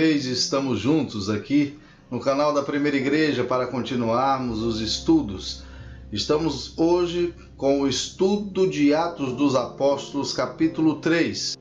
vez estamos juntos aqui no canal da Primeira Igreja para continuarmos os estudos. Estamos hoje com o estudo de Atos dos Apóstolos, capítulo 3.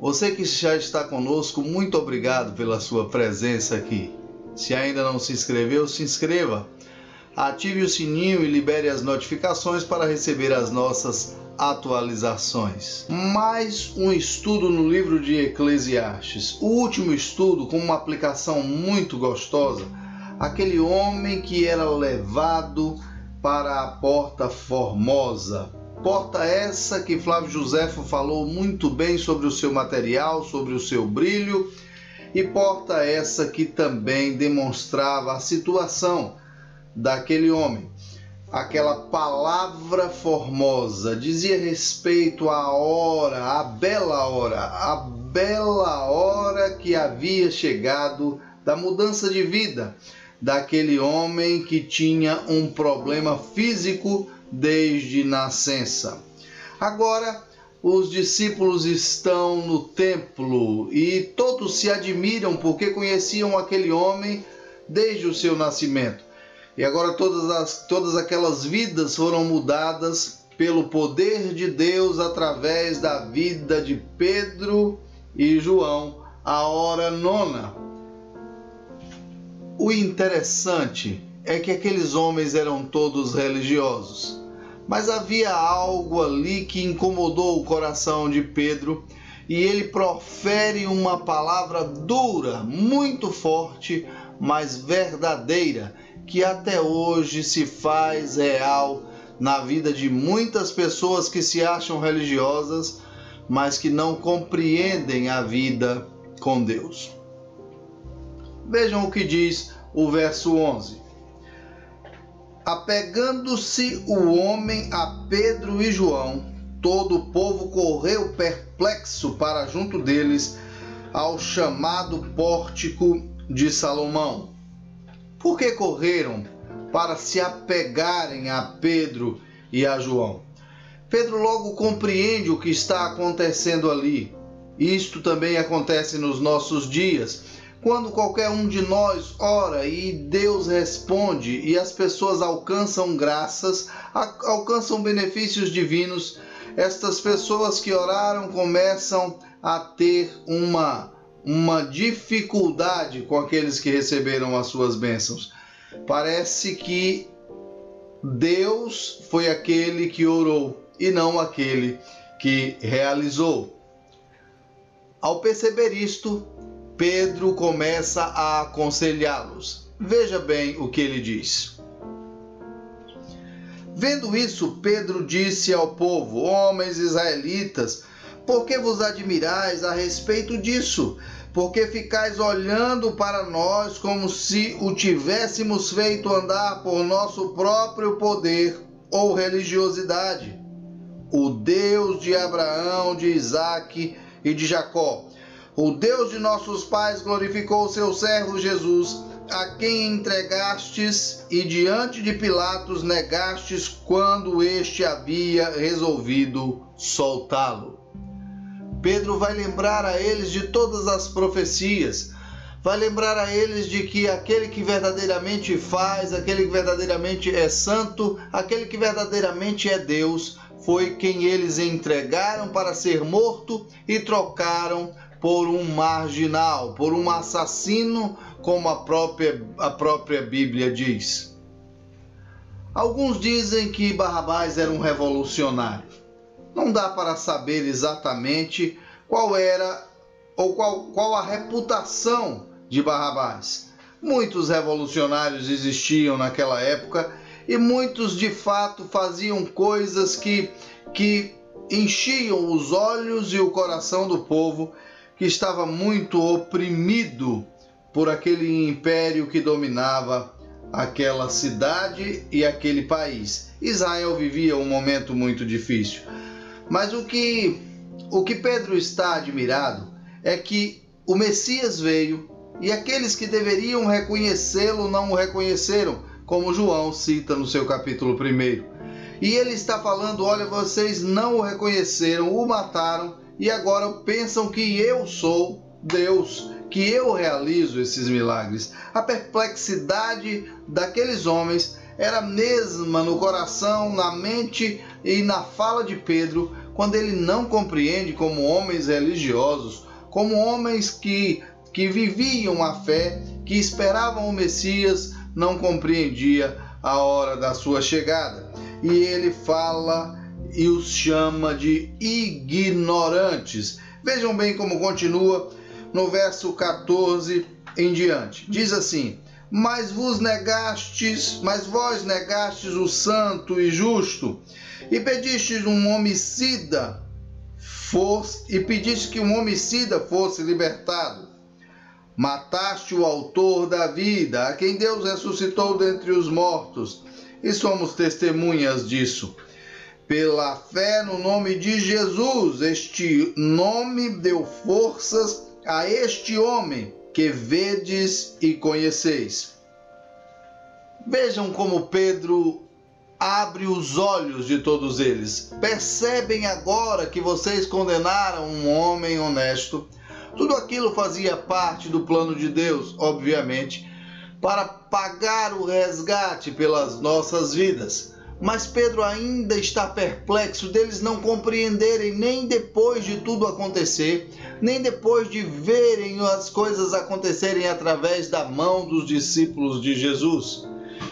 Você que já está conosco, muito obrigado pela sua presença aqui. Se ainda não se inscreveu, se inscreva. Ative o sininho e libere as notificações para receber as nossas atualizações. Mais um estudo no livro de Eclesiastes. O último estudo com uma aplicação muito gostosa. Aquele homem que era levado para a porta formosa. Porta essa que Flávio Josefo falou muito bem sobre o seu material, sobre o seu brilho, e porta essa que também demonstrava a situação daquele homem aquela palavra formosa, dizia respeito à hora, à bela hora, à bela hora que havia chegado da mudança de vida daquele homem que tinha um problema físico desde nascença. Agora, os discípulos estão no templo e todos se admiram porque conheciam aquele homem desde o seu nascimento. E agora todas, as, todas aquelas vidas foram mudadas pelo poder de Deus através da vida de Pedro e João, a hora nona. O interessante é que aqueles homens eram todos religiosos, mas havia algo ali que incomodou o coração de Pedro e ele profere uma palavra dura, muito forte, mas verdadeira que até hoje se faz real na vida de muitas pessoas que se acham religiosas, mas que não compreendem a vida com Deus. Vejam o que diz o verso 11. Apegando-se o homem a Pedro e João, todo o povo correu perplexo para junto deles ao chamado pórtico de Salomão por que correram para se apegarem a Pedro e a João? Pedro logo compreende o que está acontecendo ali. Isto também acontece nos nossos dias. Quando qualquer um de nós ora e Deus responde e as pessoas alcançam graças, alcançam benefícios divinos, estas pessoas que oraram começam a ter uma uma dificuldade com aqueles que receberam as suas bênçãos. Parece que Deus foi aquele que orou e não aquele que realizou. Ao perceber isto, Pedro começa a aconselhá-los. Veja bem o que ele diz. Vendo isso, Pedro disse ao povo: Homens israelitas, por que vos admirais a respeito disso? Porque ficais olhando para nós como se o tivéssemos feito andar por nosso próprio poder ou religiosidade. O Deus de Abraão, de Isaque e de Jacó, o Deus de nossos pais glorificou seu servo Jesus, a quem entregastes e diante de Pilatos negastes quando este havia resolvido soltá-lo. Pedro vai lembrar a eles de todas as profecias, vai lembrar a eles de que aquele que verdadeiramente faz, aquele que verdadeiramente é santo, aquele que verdadeiramente é Deus, foi quem eles entregaram para ser morto e trocaram por um marginal, por um assassino, como a própria, a própria Bíblia diz. Alguns dizem que Barrabás era um revolucionário não dá para saber exatamente qual era ou qual, qual a reputação de Barrabás. Muitos revolucionários existiam naquela época e muitos de fato faziam coisas que, que enchiam os olhos e o coração do povo que estava muito oprimido por aquele império que dominava aquela cidade e aquele país. Israel vivia um momento muito difícil. Mas o que, o que Pedro está admirado é que o Messias veio e aqueles que deveriam reconhecê-lo não o reconheceram, como João cita no seu capítulo 1. E ele está falando: olha, vocês não o reconheceram, o mataram e agora pensam que eu sou Deus, que eu realizo esses milagres. A perplexidade daqueles homens era a mesma no coração, na mente e na fala de Pedro, quando ele não compreende como homens religiosos, como homens que, que viviam a fé, que esperavam o Messias, não compreendia a hora da sua chegada. E ele fala e os chama de ignorantes. Vejam bem como continua no verso 14 em diante. Diz assim: Mas vos negastes, mas vós negastes o santo e justo, e pedistes um homicida fosse, e pediste que um homicida fosse libertado. Mataste o autor da vida, a quem Deus ressuscitou dentre os mortos, e somos testemunhas disso. Pela fé no nome de Jesus, este nome deu forças a este homem que vedes e conheceis. Vejam como Pedro abre os olhos de todos eles. Percebem agora que vocês condenaram um homem honesto. Tudo aquilo fazia parte do plano de Deus, obviamente, para pagar o resgate pelas nossas vidas. Mas Pedro ainda está perplexo deles não compreenderem, nem depois de tudo acontecer, nem depois de verem as coisas acontecerem através da mão dos discípulos de Jesus.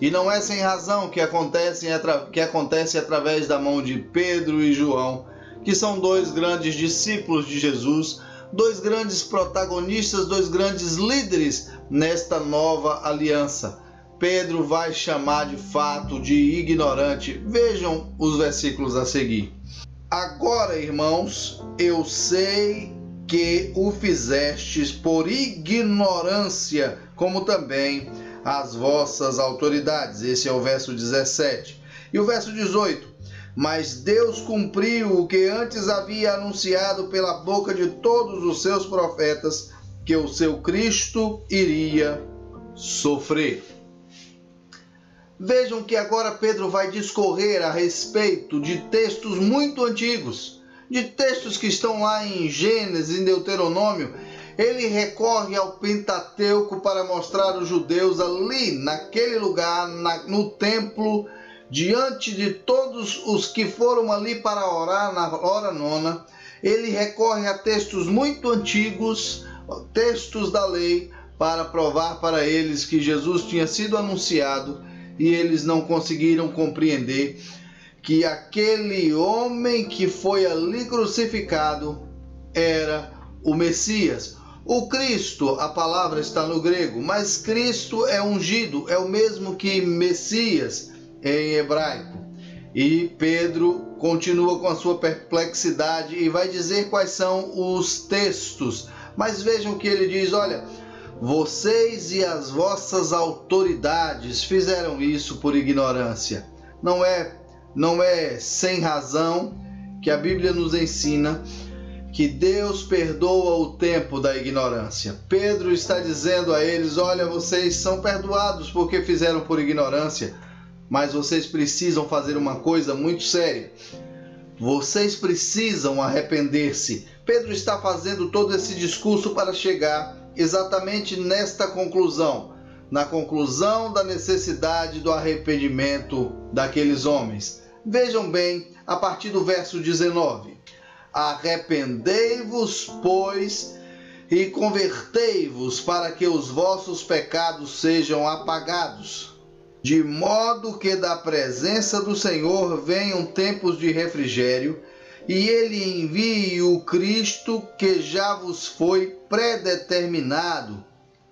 E não é sem razão que acontece, que acontece através da mão de Pedro e João, que são dois grandes discípulos de Jesus, dois grandes protagonistas, dois grandes líderes nesta nova aliança. Pedro vai chamar de fato de ignorante. Vejam os versículos a seguir. Agora, irmãos, eu sei que o fizestes por ignorância, como também as vossas autoridades. Esse é o verso 17. E o verso 18. Mas Deus cumpriu o que antes havia anunciado pela boca de todos os seus profetas, que o seu Cristo iria sofrer. Vejam que agora Pedro vai discorrer a respeito de textos muito antigos, de textos que estão lá em Gênesis, em Deuteronômio. Ele recorre ao Pentateuco para mostrar aos judeus ali, naquele lugar, na, no templo, diante de todos os que foram ali para orar na hora nona. Ele recorre a textos muito antigos, textos da lei, para provar para eles que Jesus tinha sido anunciado e eles não conseguiram compreender que aquele homem que foi ali crucificado era o Messias. O Cristo, a palavra está no grego, mas Cristo é ungido, é o mesmo que Messias em hebraico. E Pedro continua com a sua perplexidade e vai dizer quais são os textos. Mas vejam que ele diz: olha, vocês e as vossas autoridades fizeram isso por ignorância. Não é, não é sem razão que a Bíblia nos ensina que Deus perdoa o tempo da ignorância. Pedro está dizendo a eles: olha, vocês são perdoados porque fizeram por ignorância, mas vocês precisam fazer uma coisa muito séria. Vocês precisam arrepender-se. Pedro está fazendo todo esse discurso para chegar exatamente nesta conclusão, na conclusão da necessidade do arrependimento daqueles homens. Vejam bem, a partir do verso 19: Arrependei-vos, pois, e convertei-vos para que os vossos pecados sejam apagados, de modo que da presença do Senhor venham tempos de refrigério e ele envie o Cristo que já vos foi predeterminado,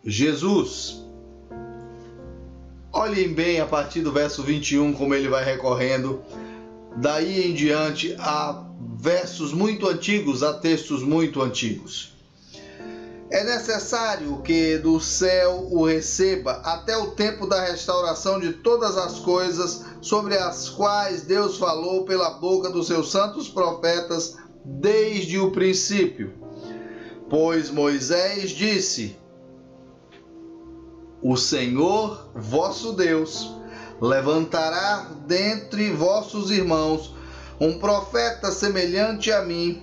Jesus. Olhem bem a partir do verso 21 como ele vai recorrendo daí em diante a versos muito antigos, a textos muito antigos. É necessário que do céu o receba até o tempo da restauração de todas as coisas sobre as quais Deus falou pela boca dos seus santos profetas desde o princípio. Pois Moisés disse: O Senhor vosso Deus levantará dentre vossos irmãos um profeta semelhante a mim.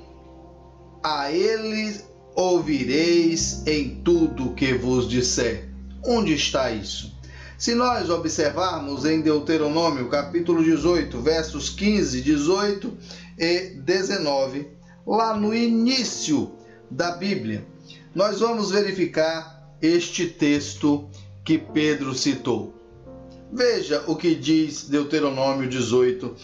A ele ouvireis em tudo que vos disser. Onde está isso? Se nós observarmos em Deuteronômio, capítulo 18, versos 15, 18 e 19, lá no início da Bíblia, nós vamos verificar este texto que Pedro citou. Veja o que diz Deuteronômio 18,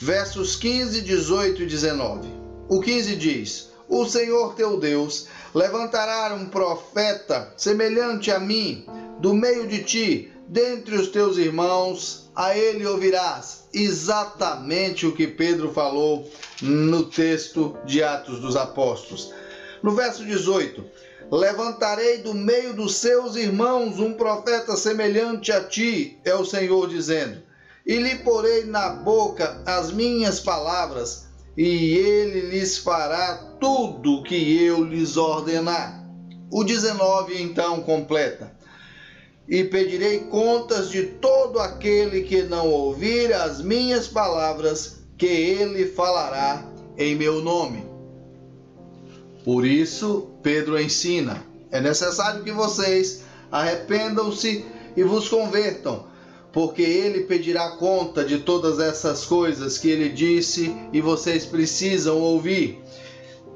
versos 15, 18 e 19. O 15 diz: O Senhor teu Deus levantará um profeta semelhante a mim do meio de ti, dentre os teus irmãos, a ele ouvirás. Exatamente o que Pedro falou no texto de Atos dos Apóstolos. No verso 18: Levantarei do meio dos seus irmãos um profeta semelhante a ti, é o Senhor dizendo, e lhe porei na boca as minhas palavras, e ele lhes fará tudo o que eu lhes ordenar. O 19 então completa: E pedirei contas de todo aquele que não ouvir as minhas palavras, que ele falará em meu nome. Por isso, Pedro ensina: é necessário que vocês arrependam-se e vos convertam, porque ele pedirá conta de todas essas coisas que ele disse e vocês precisam ouvir.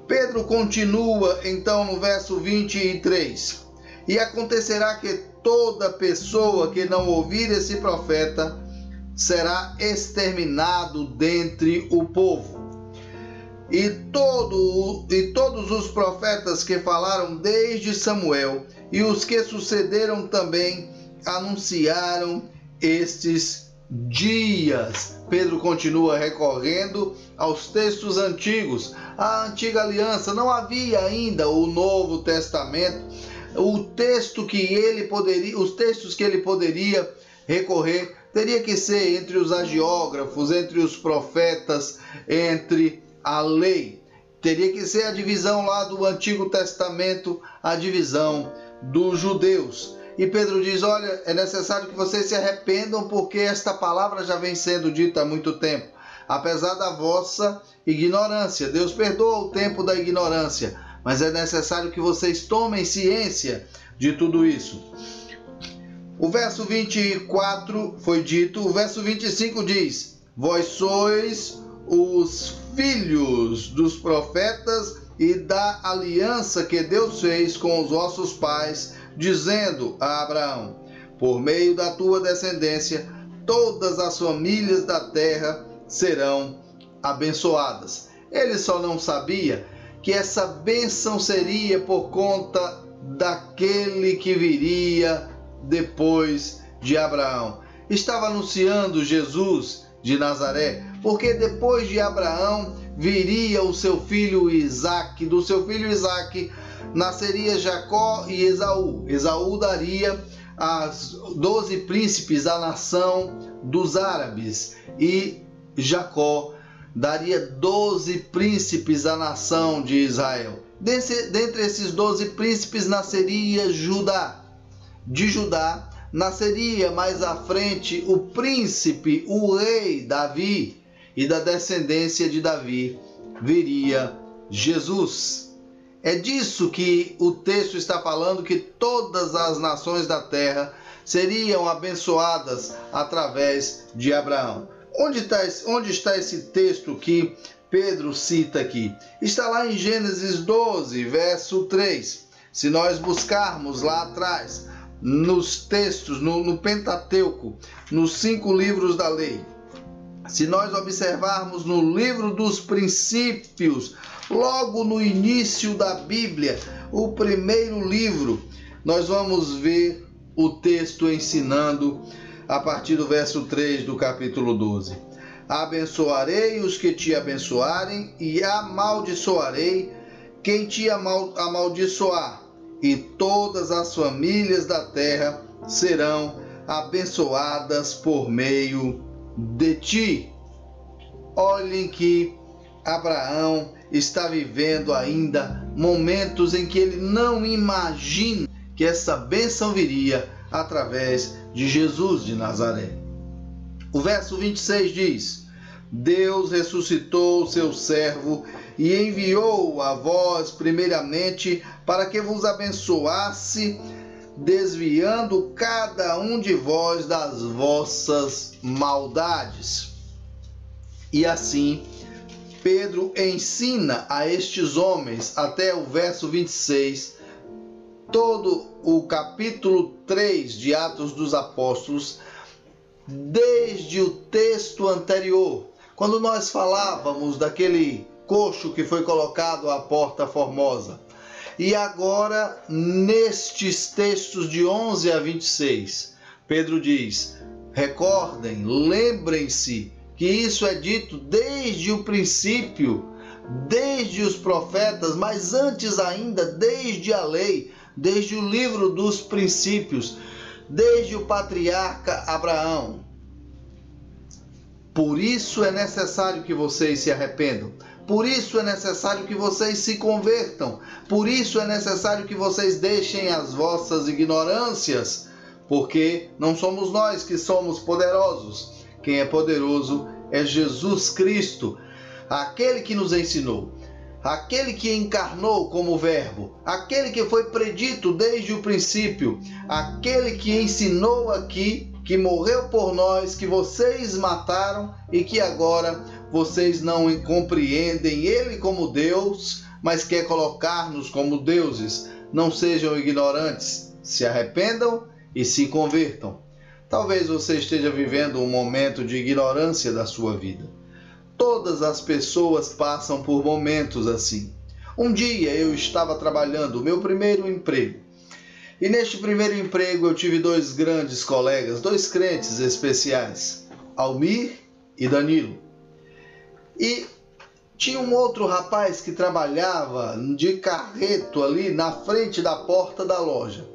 Pedro continua então no verso 23: E acontecerá que toda pessoa que não ouvir esse profeta será exterminado dentre o povo e, todo, e todos os profetas que falaram desde Samuel e os que sucederam também anunciaram estes dias. Pedro continua recorrendo aos textos antigos, a antiga aliança, não havia ainda o Novo Testamento, o texto que ele poderia, os textos que ele poderia recorrer teria que ser entre os agiógrafos, entre os profetas, entre a lei. Teria que ser a divisão lá do Antigo Testamento, a divisão dos judeus. E Pedro diz: Olha, é necessário que vocês se arrependam, porque esta palavra já vem sendo dita há muito tempo. Apesar da vossa ignorância, Deus perdoa o tempo da ignorância, mas é necessário que vocês tomem ciência de tudo isso. O verso 24 foi dito, o verso 25 diz: Vós sois os filhos dos profetas e da aliança que Deus fez com os vossos pais, dizendo a Abraão: Por meio da tua descendência, todas as famílias da terra serão abençoadas. Ele só não sabia que essa bênção seria por conta daquele que viria depois de Abraão. Estava anunciando Jesus de Nazaré, porque depois de Abraão viria o seu filho Isaque, do seu filho Isaque nasceria Jacó e Esaú. Esaú daria as doze príncipes à nação dos árabes e Jacó daria doze príncipes à nação de Israel. Dentre esses doze príncipes nasceria Judá. De Judá nasceria mais à frente o príncipe, o rei Davi e da descendência de Davi viria Jesus. É disso que o texto está falando que todas as nações da terra seriam abençoadas através de Abraão. Onde está, onde está esse texto que Pedro cita aqui? Está lá em Gênesis 12, verso 3. Se nós buscarmos lá atrás, nos textos, no, no Pentateuco, nos cinco livros da lei, se nós observarmos no livro dos princípios, logo no início da Bíblia, o primeiro livro, nós vamos ver o texto ensinando a partir do verso 3 do capítulo 12. Abençoarei os que te abençoarem e amaldiçoarei quem te amal amaldiçoar, e todas as famílias da terra serão abençoadas por meio de ti. Olhem que Abraão está vivendo ainda momentos em que ele não imagina que essa bênção viria através de Jesus de Nazaré. O verso 26 diz: Deus ressuscitou o seu servo e enviou a vós, primeiramente, para que vos abençoasse, desviando cada um de vós das vossas maldades. E assim, Pedro ensina a estes homens, até o verso 26, todo o capítulo 3 de Atos dos Apóstolos, desde o texto anterior, quando nós falávamos daquele coxo que foi colocado à porta formosa. E agora, nestes textos de 11 a 26, Pedro diz: recordem, lembrem-se que isso é dito desde o princípio, desde os profetas, mas antes ainda, desde a lei, desde o livro dos princípios, desde o patriarca Abraão. Por isso é necessário que vocês se arrependam. Por isso é necessário que vocês se convertam. Por isso é necessário que vocês deixem as vossas ignorâncias. Porque não somos nós que somos poderosos. Quem é poderoso é Jesus Cristo, aquele que nos ensinou, aquele que encarnou como Verbo, aquele que foi predito desde o princípio, aquele que ensinou aqui que morreu por nós, que vocês mataram e que agora vocês não compreendem Ele como Deus, mas quer colocar-nos como deuses. Não sejam ignorantes, se arrependam e se convertam. Talvez você esteja vivendo um momento de ignorância da sua vida. Todas as pessoas passam por momentos assim. Um dia eu estava trabalhando o meu primeiro emprego e neste primeiro emprego eu tive dois grandes colegas, dois crentes especiais, Almir e Danilo. E tinha um outro rapaz que trabalhava de carreto ali na frente da porta da loja.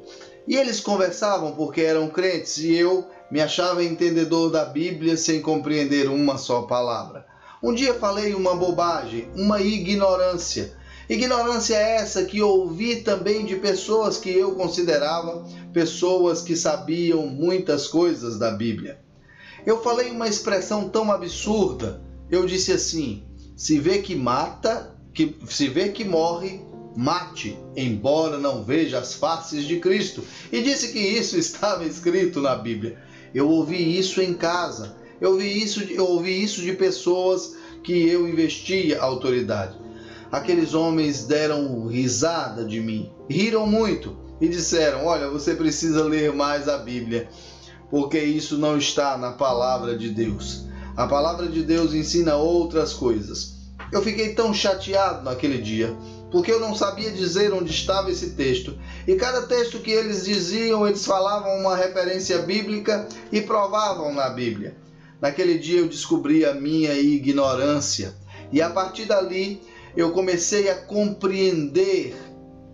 E eles conversavam porque eram crentes e eu me achava entendedor da Bíblia sem compreender uma só palavra. Um dia falei uma bobagem, uma ignorância Ignorância é essa que ouvi também de pessoas que eu considerava pessoas que sabiam muitas coisas da Bíblia. Eu falei uma expressão tão absurda. Eu disse assim: se vê que mata, que se vê que morre, mate, embora não veja as faces de Cristo. E disse que isso estava escrito na Bíblia. Eu ouvi isso em casa. Eu ouvi isso, eu ouvi isso de pessoas que eu investia autoridade aqueles homens deram risada de mim, riram muito e disseram: Olha, você precisa ler mais a Bíblia, porque isso não está na palavra de Deus. A palavra de Deus ensina outras coisas. Eu fiquei tão chateado naquele dia, porque eu não sabia dizer onde estava esse texto. E cada texto que eles diziam, eles falavam uma referência bíblica e provavam na Bíblia. Naquele dia eu descobri a minha ignorância. E a partir dali eu comecei a compreender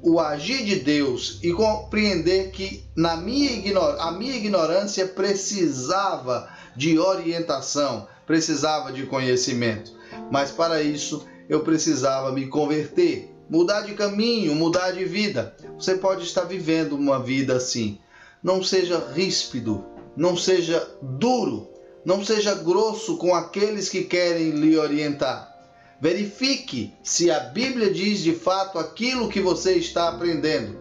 o agir de Deus e compreender que na minha a minha ignorância precisava de orientação, precisava de conhecimento. Mas para isso eu precisava me converter, mudar de caminho, mudar de vida. Você pode estar vivendo uma vida assim. Não seja ríspido, não seja duro, não seja grosso com aqueles que querem lhe orientar. Verifique se a Bíblia diz de fato aquilo que você está aprendendo.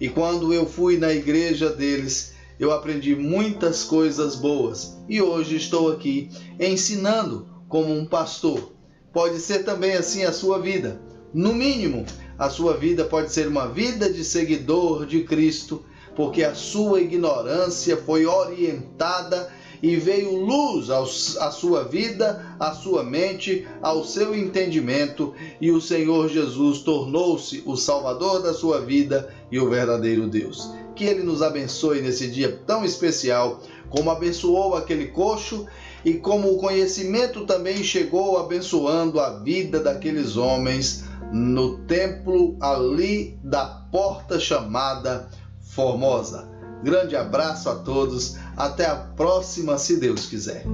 E quando eu fui na igreja deles, eu aprendi muitas coisas boas e hoje estou aqui ensinando como um pastor. Pode ser também assim a sua vida. No mínimo, a sua vida pode ser uma vida de seguidor de Cristo, porque a sua ignorância foi orientada e veio luz à sua vida, à sua mente, ao seu entendimento, e o Senhor Jesus tornou-se o Salvador da sua vida e o verdadeiro Deus. Que Ele nos abençoe nesse dia tão especial, como abençoou aquele coxo e como o conhecimento também chegou abençoando a vida daqueles homens no templo ali da porta chamada Formosa. Grande abraço a todos. Até a próxima, se Deus quiser.